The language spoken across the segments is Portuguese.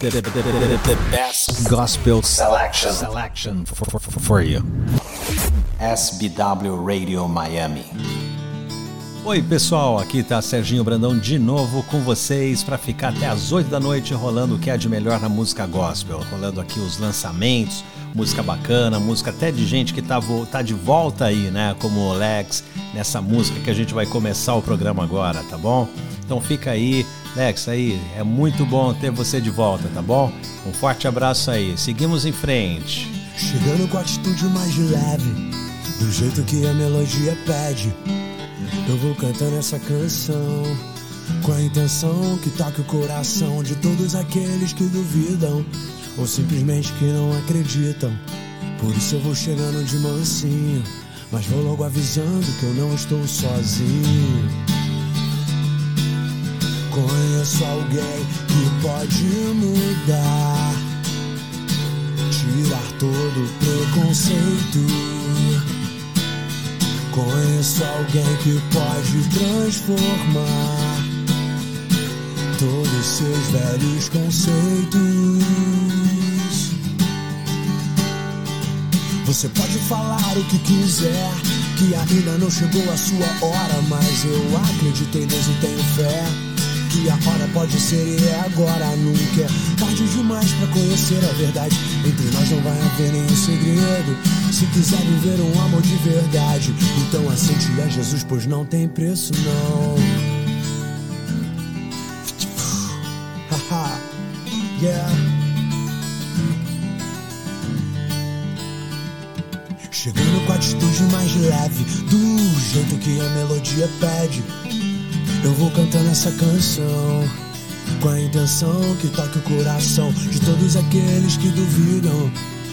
the, the, the, the best gospel selection, selection for, for, for you. SBW Radio Miami. Oi, pessoal, aqui tá Serginho Brandão de novo com vocês para ficar até as 8 da noite rolando o que é de melhor na música gospel, rolando aqui os lançamentos, música bacana, música até de gente que tá, tá de volta aí, né, como o Lex, nessa música que a gente vai começar o programa agora, tá bom? Então fica aí, Lex, aí, é muito bom ter você de volta, tá bom? Um forte abraço aí, seguimos em frente. Chegando com a atitude mais leve, do jeito que a melodia pede. Eu vou cantando essa canção com a intenção que toque o coração de todos aqueles que duvidam ou simplesmente que não acreditam. Por isso eu vou chegando de mansinho, mas vou logo avisando que eu não estou sozinho. Conheço alguém que pode mudar, tirar todo preconceito Conheço alguém que pode transformar todos seus velhos conceitos. Você pode falar o que quiser, que ainda não chegou a sua hora, mas eu acredito em Deus e tenho fé. Que a hora pode ser e é agora, nunca é tarde demais para conhecer a verdade. Entre nós não vai haver nenhum segredo. Se quiser viver um amor de verdade, então aceite a Jesus, pois não tem preço, não. Haha, yeah. Chegando com a atitude mais leve, do jeito que a melodia pede. Eu vou cantando essa canção com a intenção que toque o coração de todos aqueles que duvidam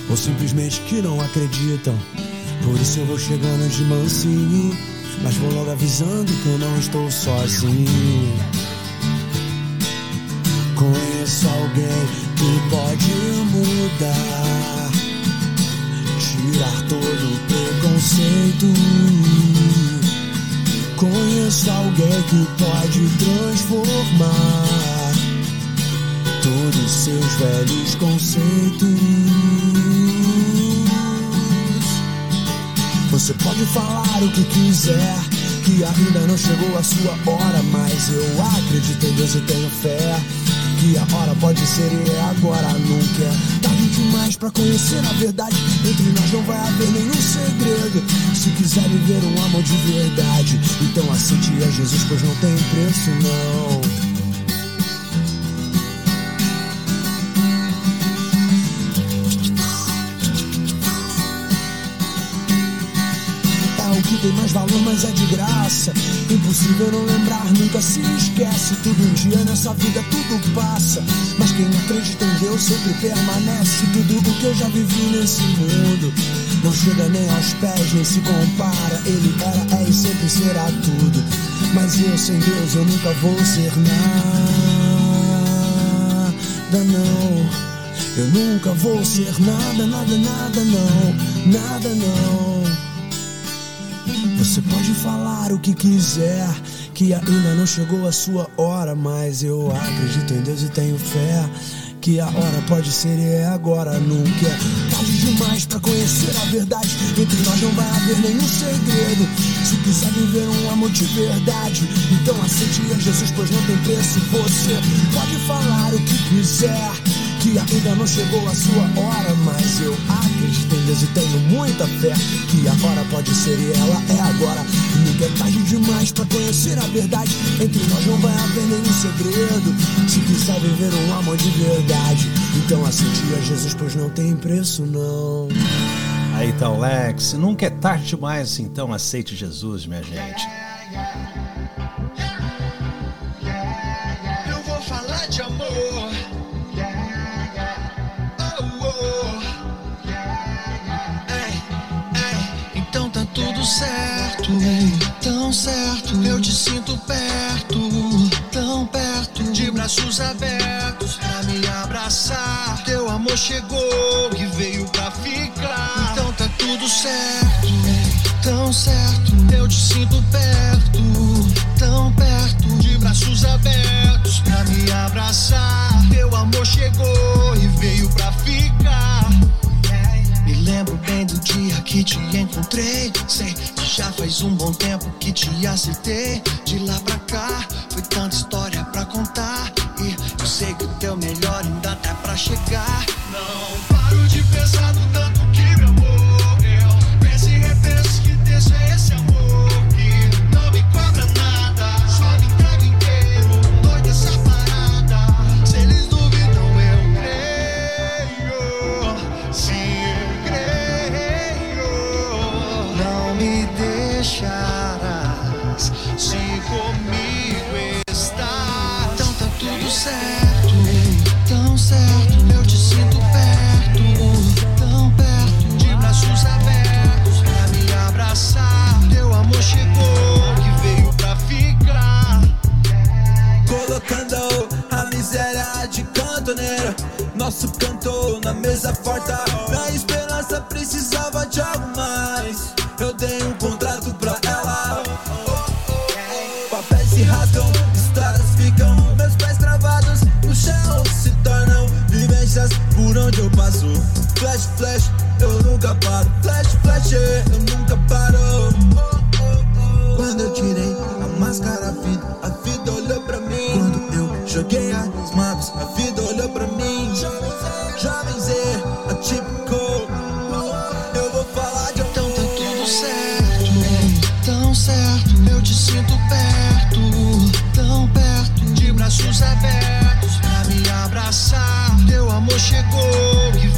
ou simplesmente que não acreditam. Por isso eu vou chegando de mansinho, mas vou logo avisando que eu não estou sozinho. Conheço alguém que pode mudar, tirar todo o preconceito. Conheço alguém que pode transformar todos seus velhos conceitos. Você pode falar o que quiser, que ainda não chegou a sua hora, mas eu acredito em Deus e tenho fé. Que a hora pode ser e é agora, nunca é tarde demais pra conhecer a verdade. Entre nós não vai haver nenhum segredo. Se quiser viver um amor de verdade, então aceite a Jesus, pois não tem preço, não. Que tem mais valor, mas é de graça. Impossível não lembrar, nunca se esquece. Tudo um dia nessa vida, tudo passa. Mas quem acredita em Deus sempre permanece. Tudo o que eu já vivi nesse mundo não chega nem aos pés, nem se compara. Ele era, é e sempre será tudo. Mas eu sem Deus, eu nunca vou ser nada, não. Eu nunca vou ser nada, nada, nada, não. Nada, não. Você pode falar o que quiser, que ainda não chegou a sua hora, mas eu acredito em Deus e tenho fé. Que a hora pode ser e é agora, nunca é tarde demais para conhecer a verdade. Entre nós não vai haver nenhum segredo. Se quiser viver um amor de verdade, então aceite a Jesus, pois não tem preço. Você pode falar o que quiser que ainda não chegou a sua hora, mas eu acredito e tenho muita fé que a hora pode ser e ela é agora. Nunca é tarde demais para conhecer a verdade. Entre nós não vai haver nenhum segredo. Se quiser viver um amor de verdade, então aceite a Jesus, pois não tem preço não. Aí então, Lex, nunca é tarde demais, então aceite Jesus, minha gente. Tão certo. Eu te sinto perto, tão perto. De braços abertos pra me abraçar. Teu amor chegou e veio pra ficar. Então tá tudo certo, tão certo. Eu te sinto perto, tão perto. De braços abertos pra me abraçar. Teu amor chegou e veio pra ficar. Lembro bem do dia que te encontrei. Sei que já faz um bom tempo que te acertei. De lá pra cá, foi tanta história pra contar. E eu sei que o teu melhor ainda tá pra chegar. Não paro de pensar no tanto que me amou. Eu penso e repenso que deixa esse amor que não me cobra miséria de cantoneiro. Nosso cantor na mesa farta Minha esperança precisava de algo mais. Eu dei um contrato pra ela. Papéis se rasgam, estradas ficam. Meus pés travados no chão Se tornam vivências por onde eu passo. Flash, flash, eu nunca paro. Flash, flash, eu nunca paro chegou que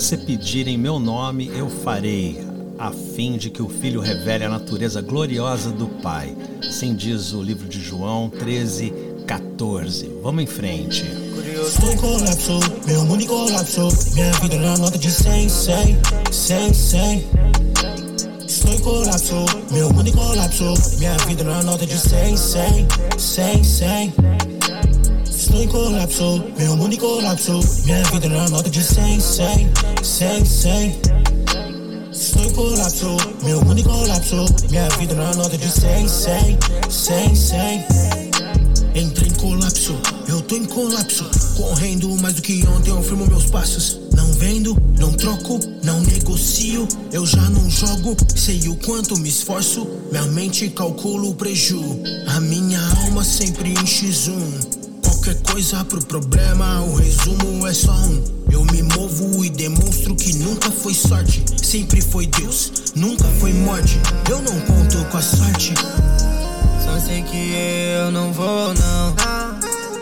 você pedir em meu nome eu farei, a fim de que o Filho revele a natureza gloriosa do Pai. Assim diz o livro de João 13, 14. Vamos em frente. Estou em colapso, meu mundo em colapso. Minha vida na nota de 100, 100, 100, 100. Estou em colapso, meu mundo em colapso. Minha vida na nota de 100, 100, 100, 100. Estou em colapso, meu mundo em colapso. Minha vida na nota de 100, 100, 100, 100. Estou em colapso, meu mundo em colapso. Minha vida na nota de 100, 100, 100, 100. Entrei em colapso, eu tô em colapso. Correndo mais do que ontem, eu firmo meus passos. Não vendo, não troco, não negocio. Eu já não jogo, sei o quanto me esforço. Minha mente calcula o preju. A minha alma sempre em X1. Qualquer coisa pro problema, o resumo é só um. Eu me movo e demonstro que nunca foi sorte, sempre foi Deus, nunca foi morte. Eu não conto com a sorte. Só sei que eu não vou, não.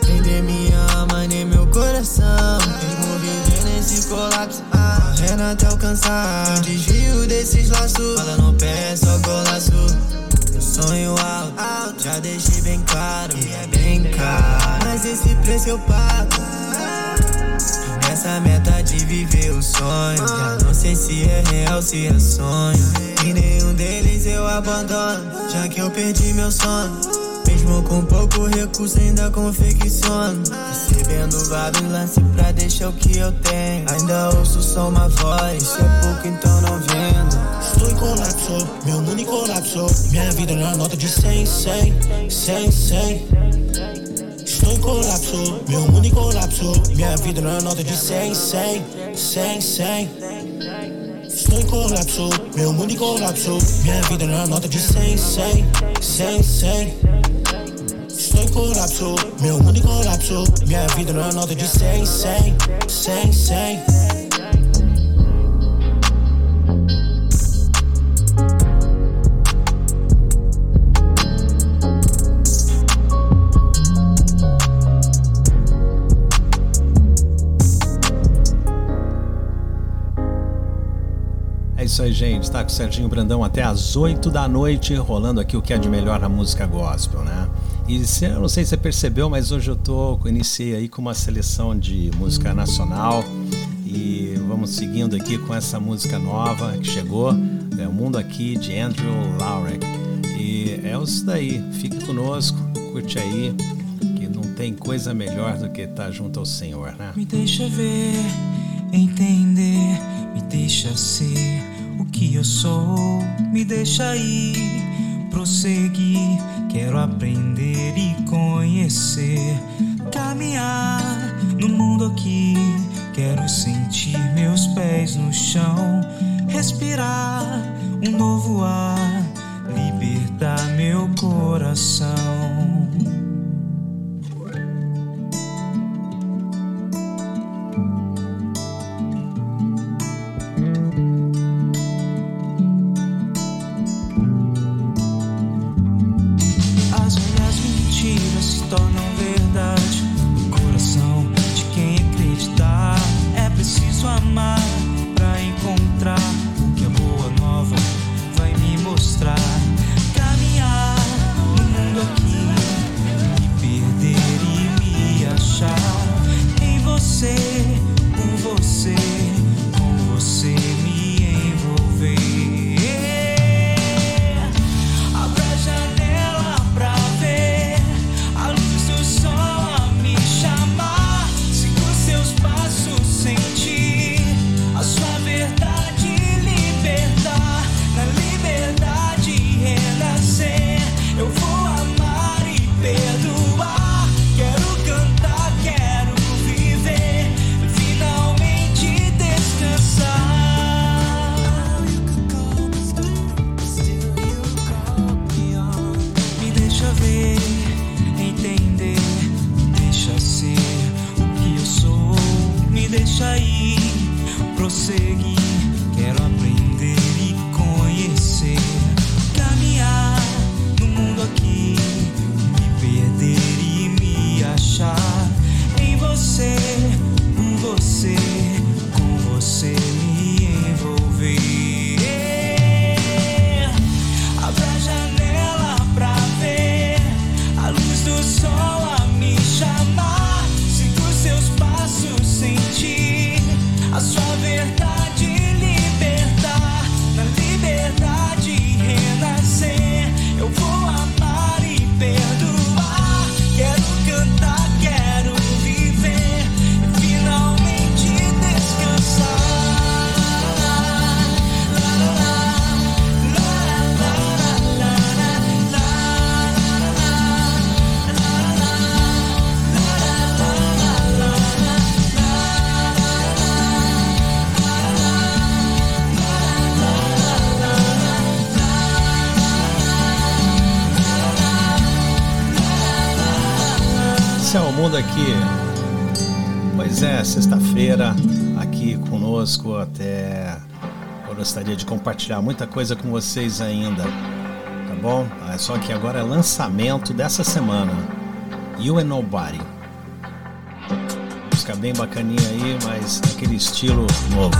Vender minha alma nem meu coração. Mesmo viver nesse colapso, correndo até alcançar. Eu desvio desses laços, fala no pé, só golaço. Sonho alto, já deixei bem claro. E é bem caro, mas esse preço eu pago. Nessa meta de viver o sonho. Já não sei se é real, se é sonho. E nenhum deles eu abandono, já que eu perdi meu sono. Mesmo com pouco recurso, ainda confecciono. Recebendo vários lances pra deixar o que eu tenho. Ainda ouço só uma voz, se é pouco então não vendo. Estou em colapso, meu mundo em colapso. Minha vida na nota de 100, 100, 100, 100. Estou em colapso, meu mundo em colapso. Minha vida na nota de 100, 100, 100, 100. Estou em colapso, meu mundo em colapso. Minha vida na nota de 100, 100, 100, 100. Colapso, meu mundo em colapso. Minha vida na nota de 100, 100, 100, 100. É isso aí, gente. Tá com o Serginho Brandão até às 8 da noite, rolando aqui o que é de melhor na música gospel, né? E se, eu não sei se você percebeu, mas hoje eu tô iniciei aí com uma seleção de música nacional e vamos seguindo aqui com essa música nova que chegou, é o Mundo Aqui de Andrew Laurek. E é isso daí. Fique conosco, curte aí, que não tem coisa melhor do que estar junto ao Senhor, né? Me deixa ver, entender, me deixa ser o que eu sou, me deixa ir, prosseguir. Quero aprender e conhecer, caminhar no mundo aqui. Quero sentir meus pés no chão, respirar um novo ar, libertar meu coração. conosco até. Eu gostaria de compartilhar muita coisa com vocês ainda, tá bom? É só que agora é lançamento dessa semana. You and Nobody. Música bem bacaninha aí, mas aquele estilo novo.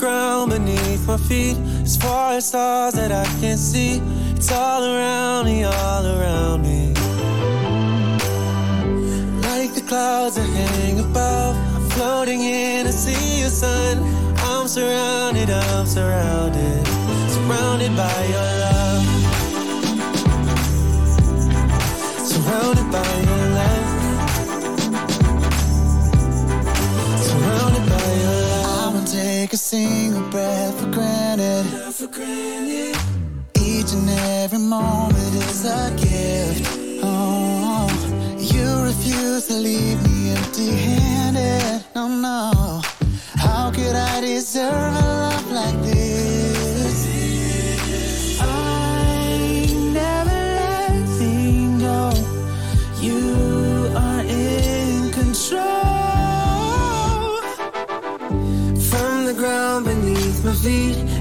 ground beneath my feet. As far as stars that I can see, it's all around me, all around me. Like the clouds that hang above, floating in a sea of sun. I'm surrounded, I'm surrounded, surrounded by your love. Surrounded by your take a single breath for granted. Each and every moment is a gift. Oh, you refuse to leave me empty handed. No, no. How could I deserve a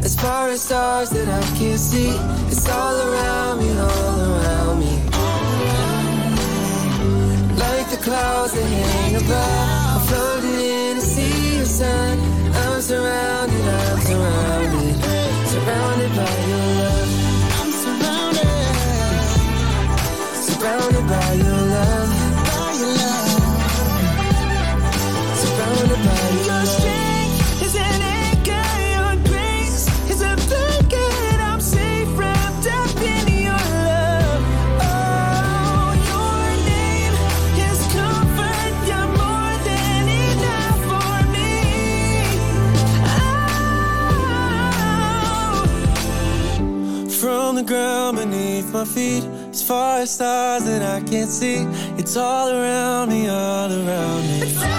stars that I can't see. It's all around me, all around me. Like the clouds that hang above. I'm floating in a sea of sun. I'm surrounded, ground beneath my feet. As far as stars that I can't see, it's all around me, all around me.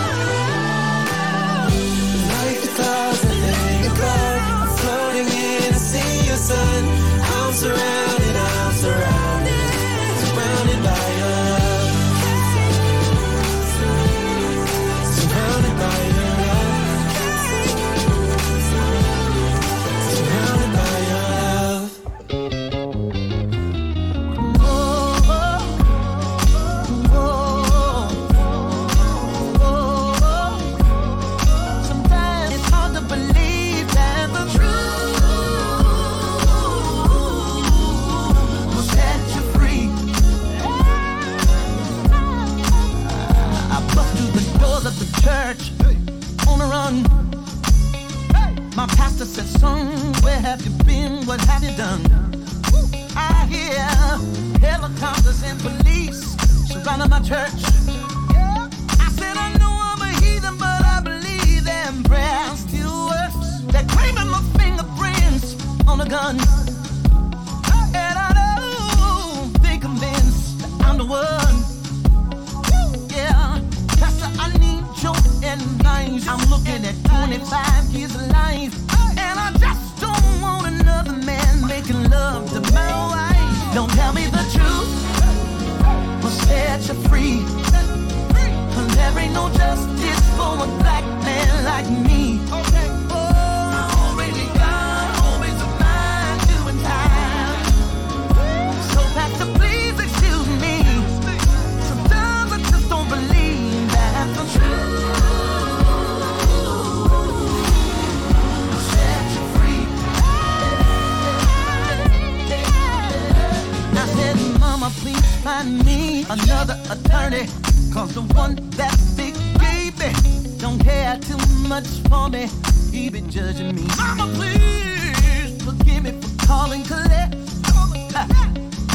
Much for me. He been judging me. Mama, please forgive me for calling collect.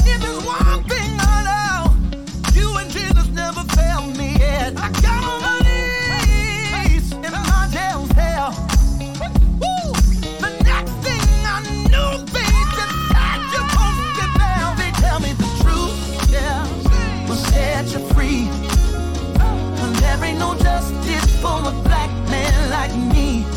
If there's one thing I know, you and Jesus never failed me yet. I got on my knees in my jail cell. Woo! The next thing I knew, faith inside you won't get down. They tell me the truth, yeah, will set you free. And there ain't no justice for a black man like me.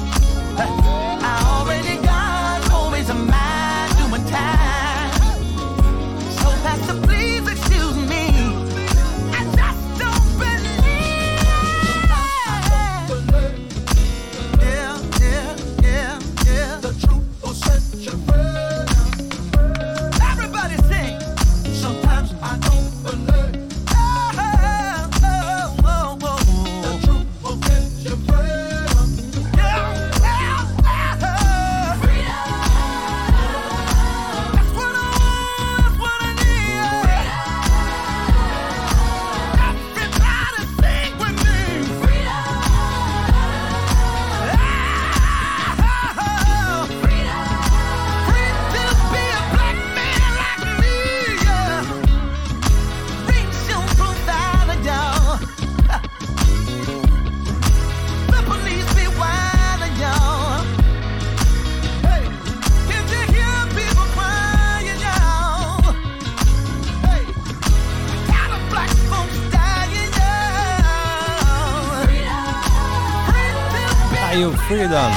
Freedom,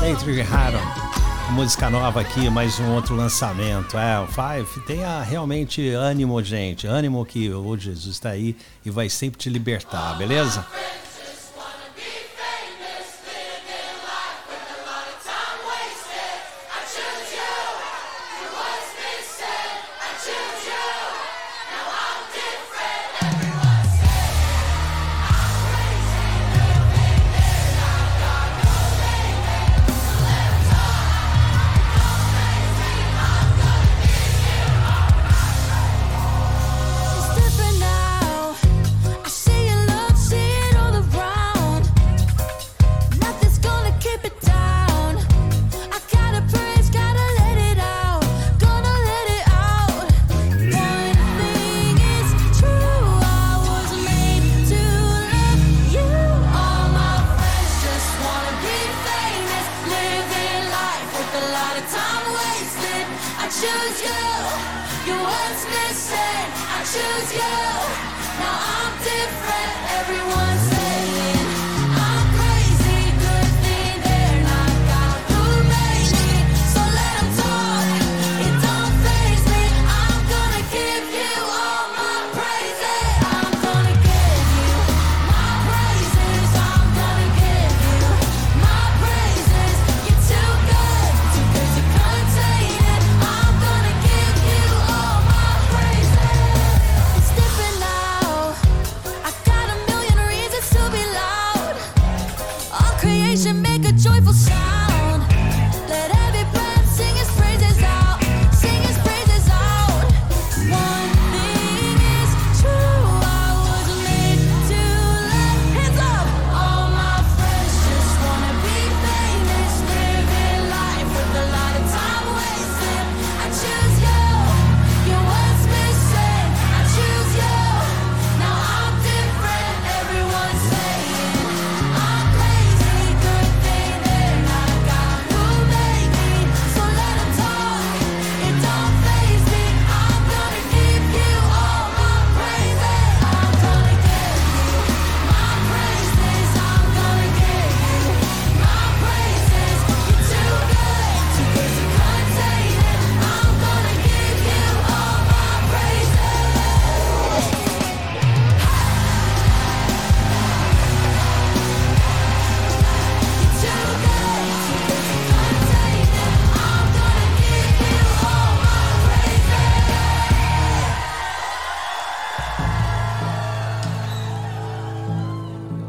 Daytree Haddon. Música nova aqui, mais um outro lançamento. É, o Five tenha realmente ânimo, gente. Ânimo que o Jesus está aí e vai sempre te libertar, beleza?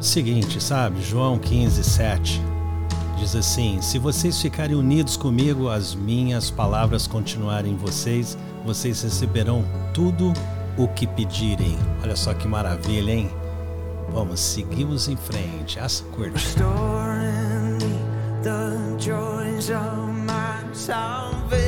seguinte, sabe? João 15, 7 diz assim: Se vocês ficarem unidos comigo, as minhas palavras continuarem em vocês, vocês receberão tudo o que pedirem. Olha só que maravilha, hein? Vamos, seguimos em frente. Essa curta. the joys of my salvation.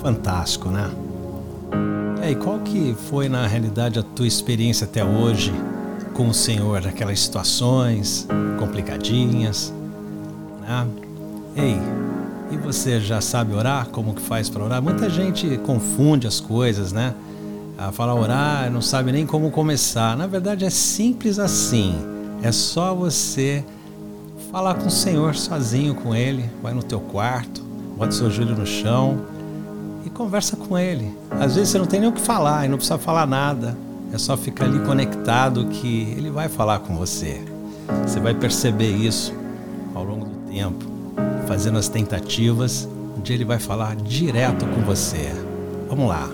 Fantástico, né? E aí, qual que foi na realidade a tua experiência até hoje com o Senhor? Aquelas situações complicadinhas, né? Ei, e você já sabe orar? Como que faz para orar? Muita gente confunde as coisas, né? Ah, fala orar, não sabe nem como começar. Na verdade é simples assim. É só você falar com o Senhor sozinho com Ele. Vai no teu quarto, bota seu joelho no chão e conversa com Ele. Às vezes você não tem nem o que falar e não precisa falar nada. É só ficar ali conectado que Ele vai falar com você. Você vai perceber isso ao longo do tempo, fazendo as tentativas, onde Ele vai falar direto com você. Vamos lá.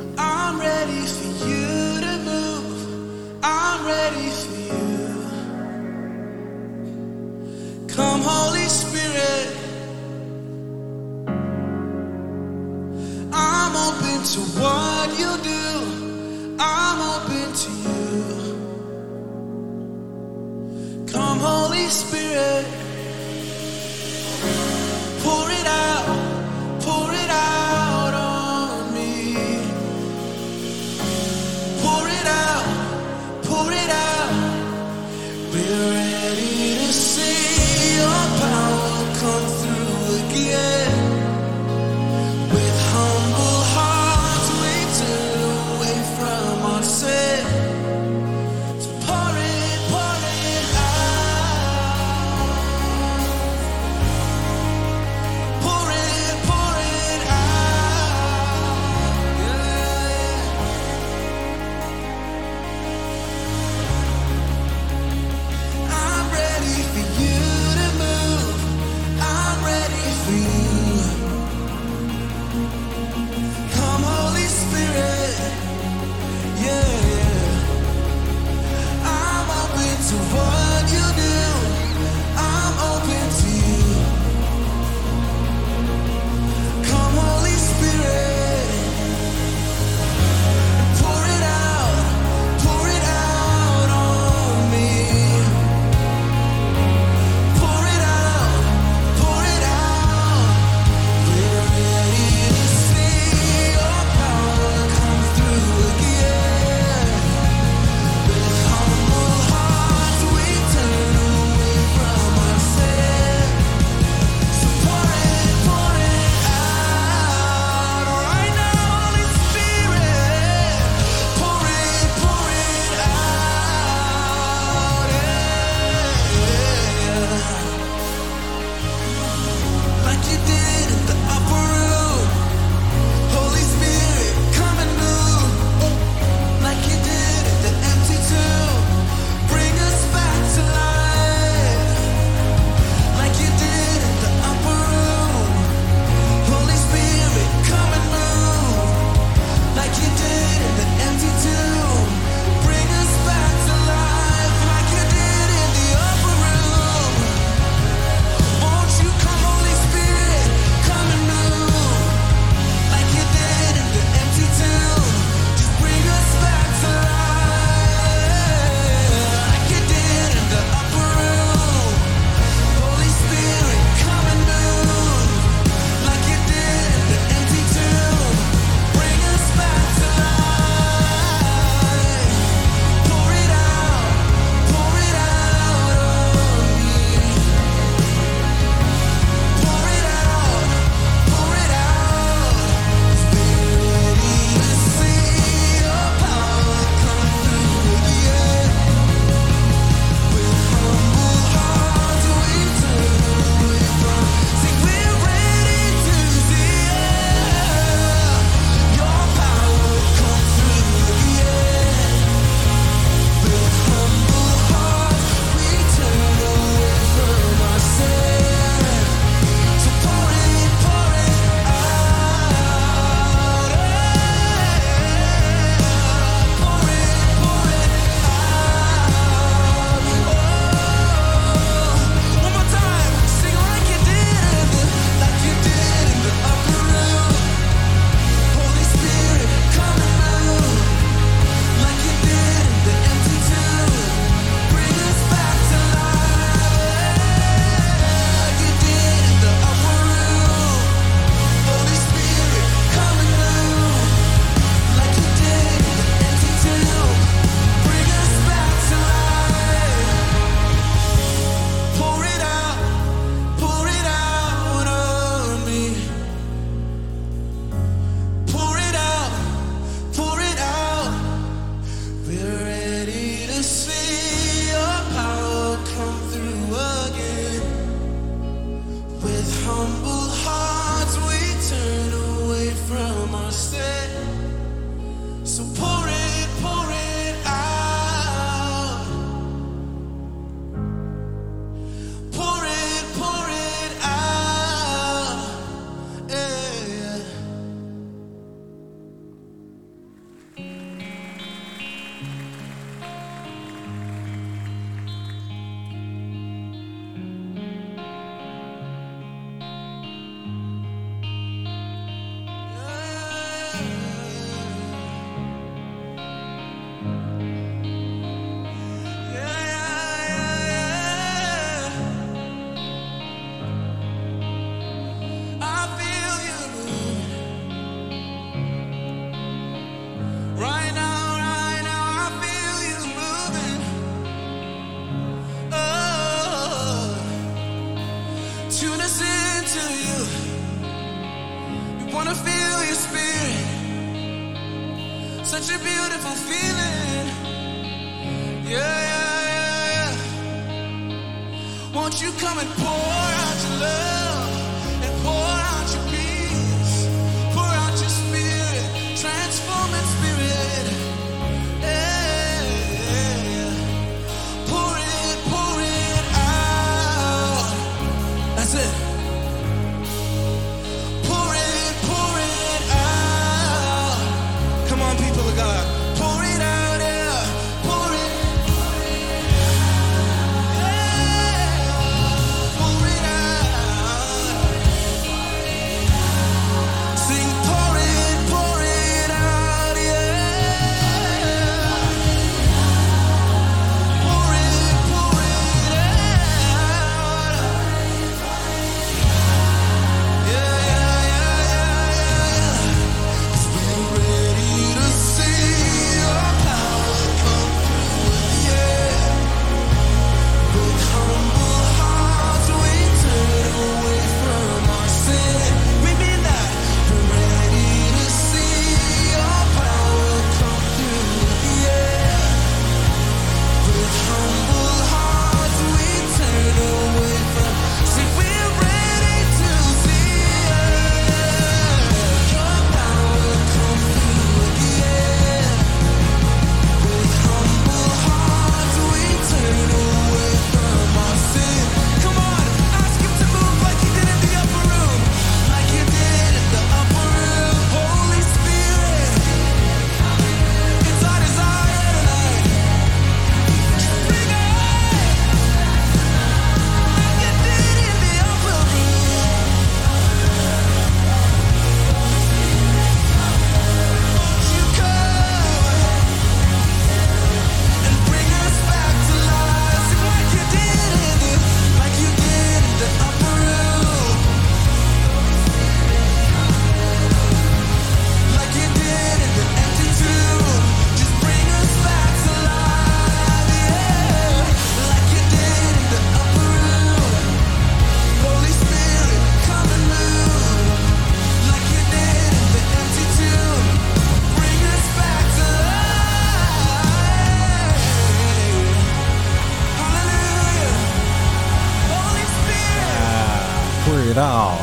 Rural.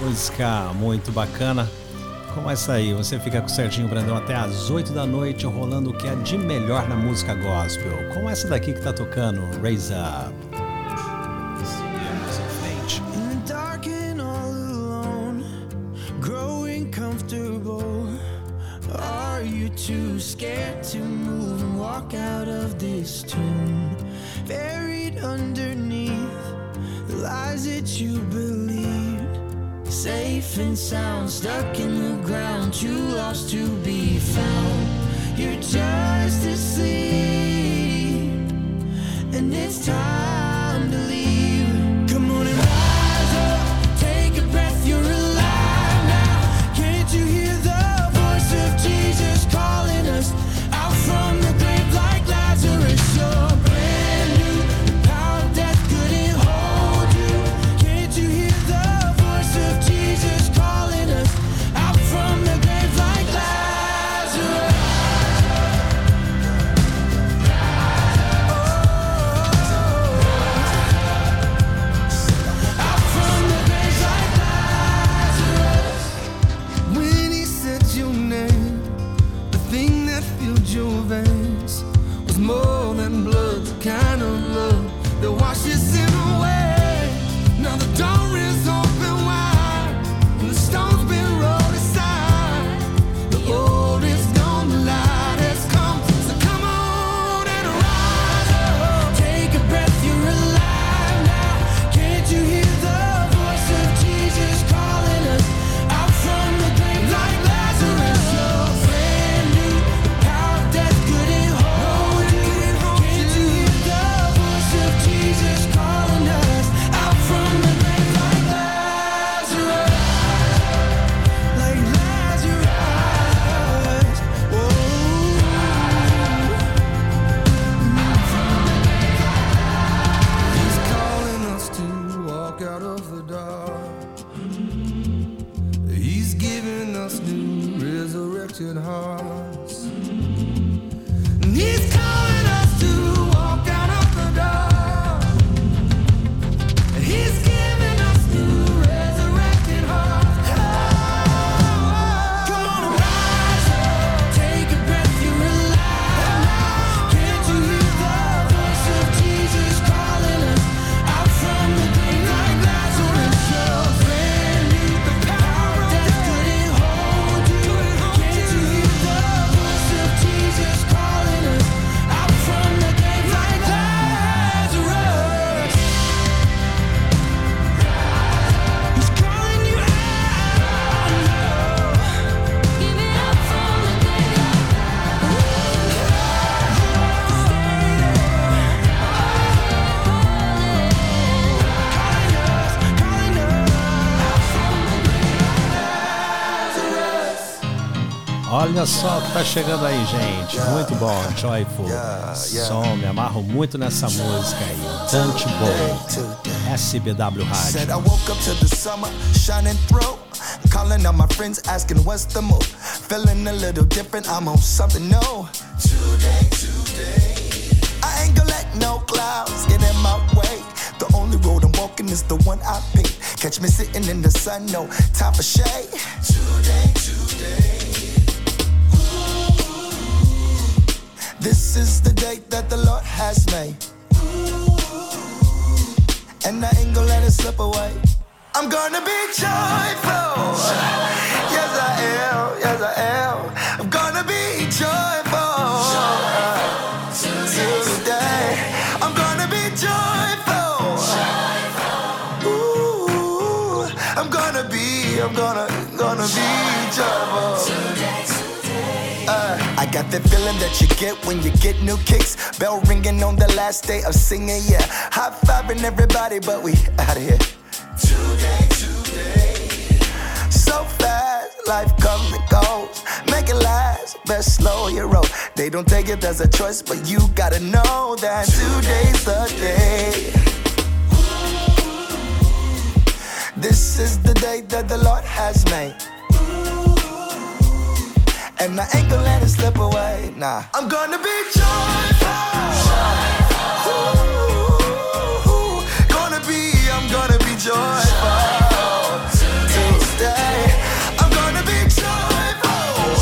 Música muito bacana. Como é essa aí, você fica com o Serginho Brandão até as 8 da noite, rolando o que é de melhor na música gospel. Como essa daqui que tá tocando, Raise Up. Too scared to move and walk out of this tomb buried under lies that you believed. Safe and sound, stuck in the ground, too lost to be found. You're just asleep, and it's time. Olha só o que tá chegando aí, gente. Muito bom, Joyful. Som, me amarro muito nessa música aí. Dante Bowl, SBW Rádio. Calling on my friends, asking what's the move. Feeling a little different, I'm on something new. Today, today. I ain't gonna let no clouds get in my way. The only road I'm walking is the one I pick. Catch me sitting in the sun, no time for shade. Today, today. This is the day that the Lord has made. And I ain't gonna let it slip away. I'm gonna be joyful. Got that feeling that you get when you get new kicks. Bell ringing on the last day of singing, yeah. High fiving everybody, but we out of here. Today, today. So fast, life comes and goes. Make it last, best slow your roll. They don't take it as a choice, but you gotta know that today's the day. This is the day that the Lord has made. And I ain't gonna let it slip away. Nah. I'm gonna be joyful. Ooh, gonna be, I'm gonna be joyful. Gonna be joyful.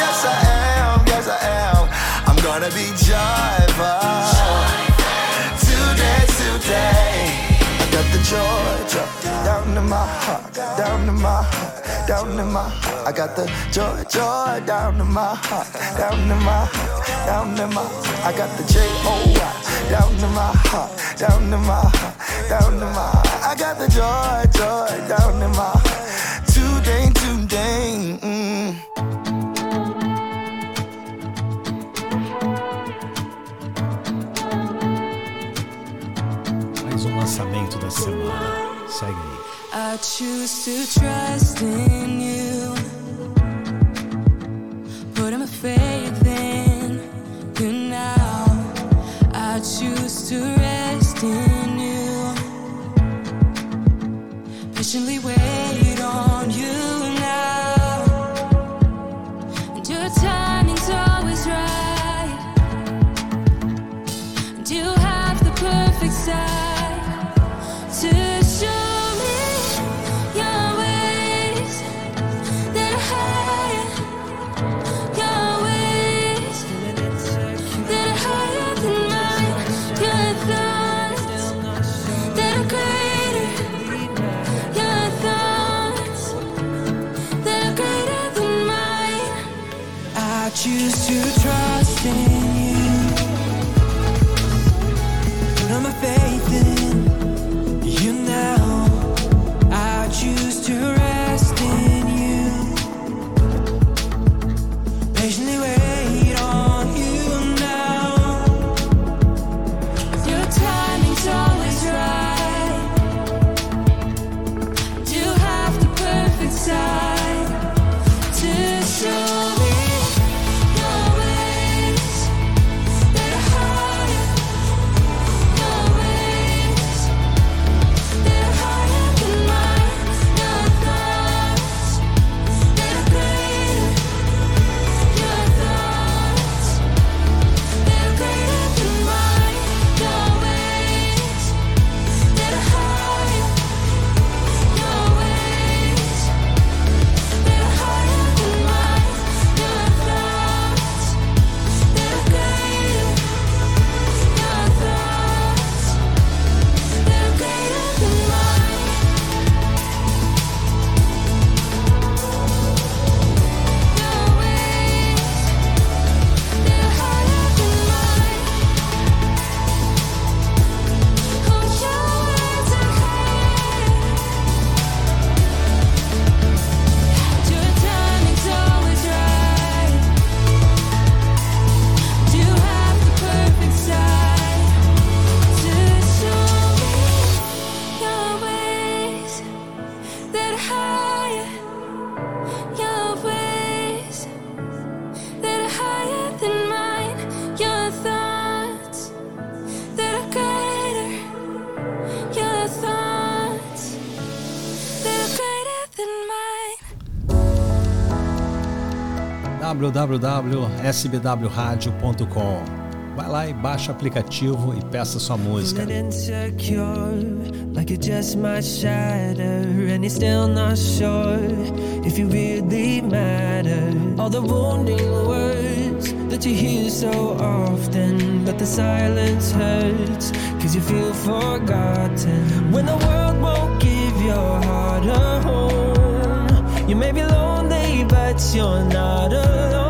Yes, I am. Yes, I am. I'm gonna be joyful. Today, today. I got the joy, joy down in my heart, down in my heart, down in my heart. I got the joy, joy down in my heart, down in my heart, down in my. I got the J O Y down in my heart, down in my heart, down in my. I got the joy, joy down in my heart. Today, today. Mm. Mais um lançamento da semana. Segue aí. I choose to trust in you. Putting my faith in you now. I choose to rest in you. Patiently www.sbwradio.com. Vai lá e baixa o aplicativo e peça sua música. that you hear so often, but the silence hurts, cause you feel forgotten. When the world won't give your heart a home, you may be you're not alone.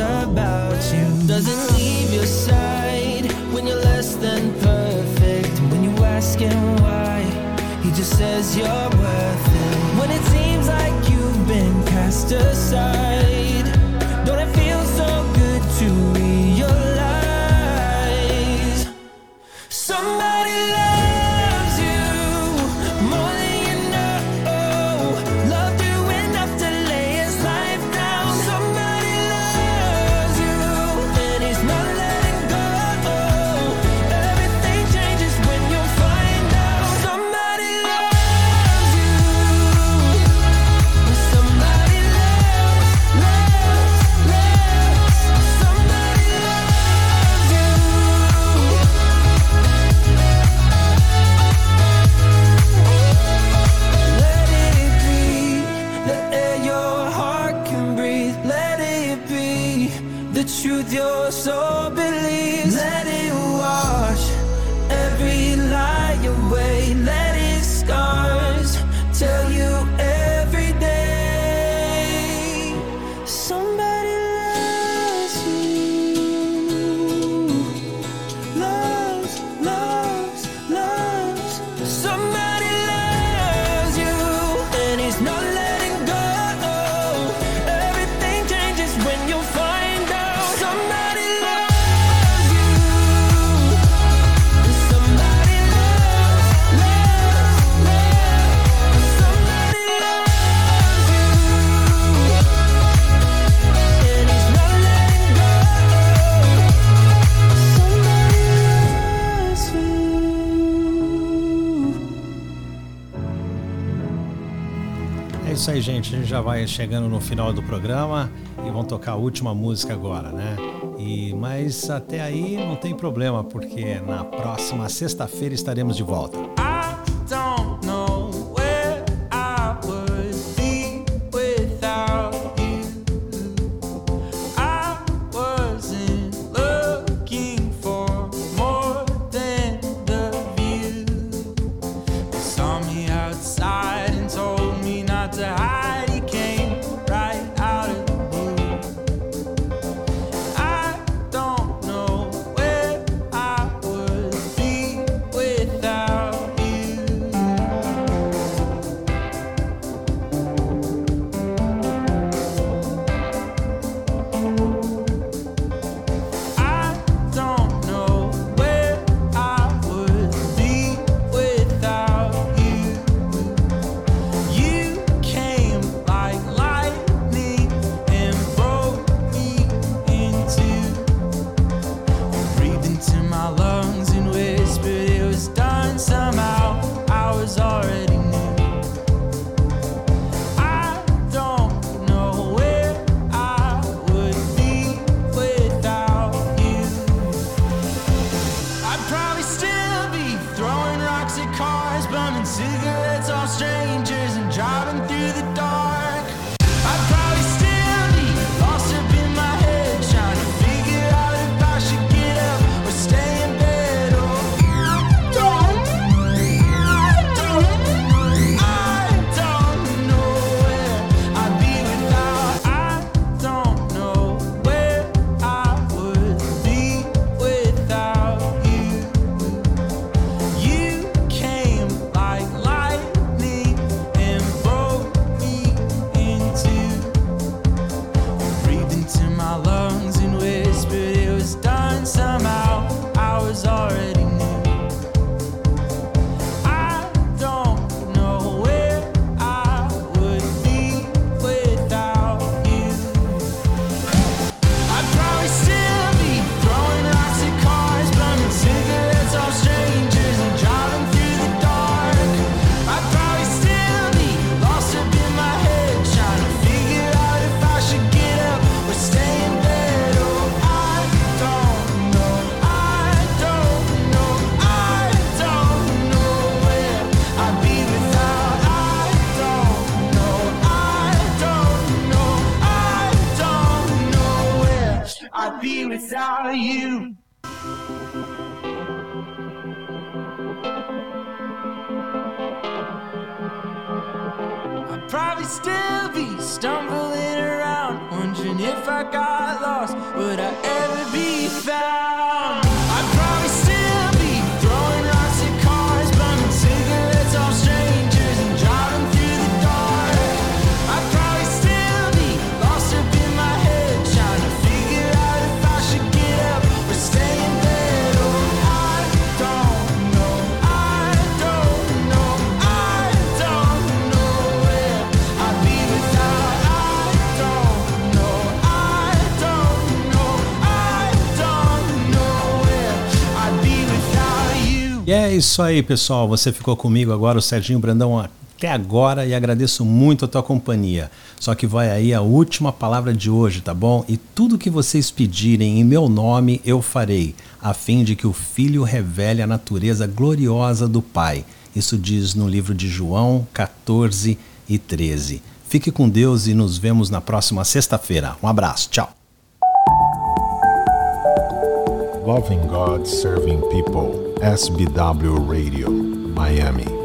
about you doesn't leave your side when you're less than perfect. When you ask him why, he just says you're worth it. When it seems like you've been cast aside. gente já vai chegando no final do programa e vão tocar a última música agora, né? E, mas até aí não tem problema, porque na próxima sexta-feira estaremos de volta. isso aí, pessoal. Você ficou comigo agora, o Serginho Brandão até agora e agradeço muito a tua companhia. Só que vai aí a última palavra de hoje, tá bom? E tudo que vocês pedirem em meu nome eu farei, a fim de que o Filho revele a natureza gloriosa do Pai. Isso diz no livro de João 14 e 13. Fique com Deus e nos vemos na próxima sexta-feira. Um abraço, tchau. Loving God, Serving People, SBW Radio, Miami.